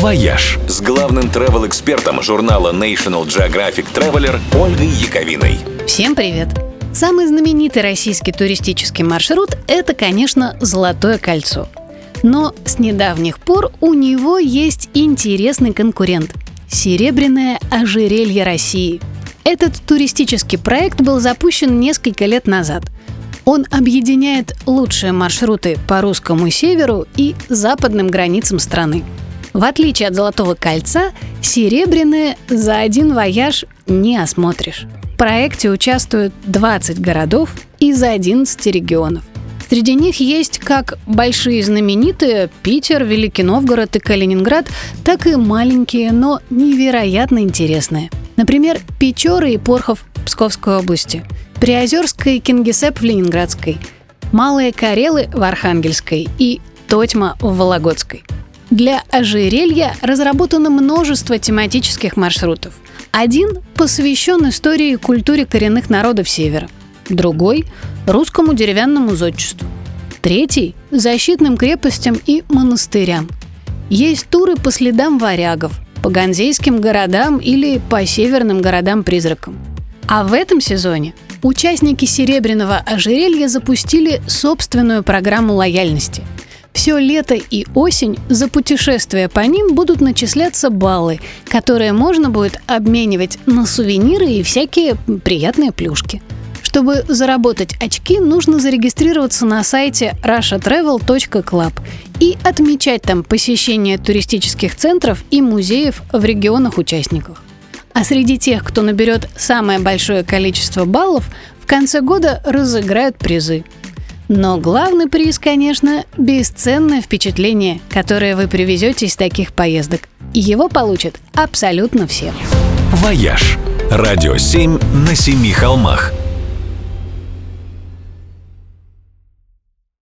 «Вояж» с главным travel-экспертом журнала National Geographic Traveler Ольгой Яковиной. Всем привет! Самый знаменитый российский туристический маршрут – это, конечно, Золотое кольцо. Но с недавних пор у него есть интересный конкурент – Серебряное ожерелье России. Этот туристический проект был запущен несколько лет назад. Он объединяет лучшие маршруты по русскому северу и западным границам страны – в отличие от Золотого кольца, серебряное за один вояж не осмотришь. В проекте участвуют 20 городов из 11 регионов. Среди них есть как большие знаменитые Питер, Великий Новгород и Калининград, так и маленькие, но невероятно интересные. Например, Печоры и Порхов в Псковской области, Приозерск и Кингисепп в Ленинградской, Малые Корелы в Архангельской и Тотьма в Вологодской – для ожерелья разработано множество тематических маршрутов. Один посвящен истории и культуре коренных народов Севера, другой – русскому деревянному зодчеству, третий – защитным крепостям и монастырям. Есть туры по следам варягов, по ганзейским городам или по северным городам-призракам. А в этом сезоне участники «Серебряного ожерелья» запустили собственную программу лояльности – все лето и осень за путешествия по ним будут начисляться баллы, которые можно будет обменивать на сувениры и всякие приятные плюшки. Чтобы заработать очки, нужно зарегистрироваться на сайте russiatravel.club и отмечать там посещение туристических центров и музеев в регионах участников. А среди тех, кто наберет самое большое количество баллов, в конце года разыграют призы – но главный приз, конечно, бесценное впечатление, которое вы привезете из таких поездок. Его получат абсолютно все. «Вояж» – радио 7 на семи холмах –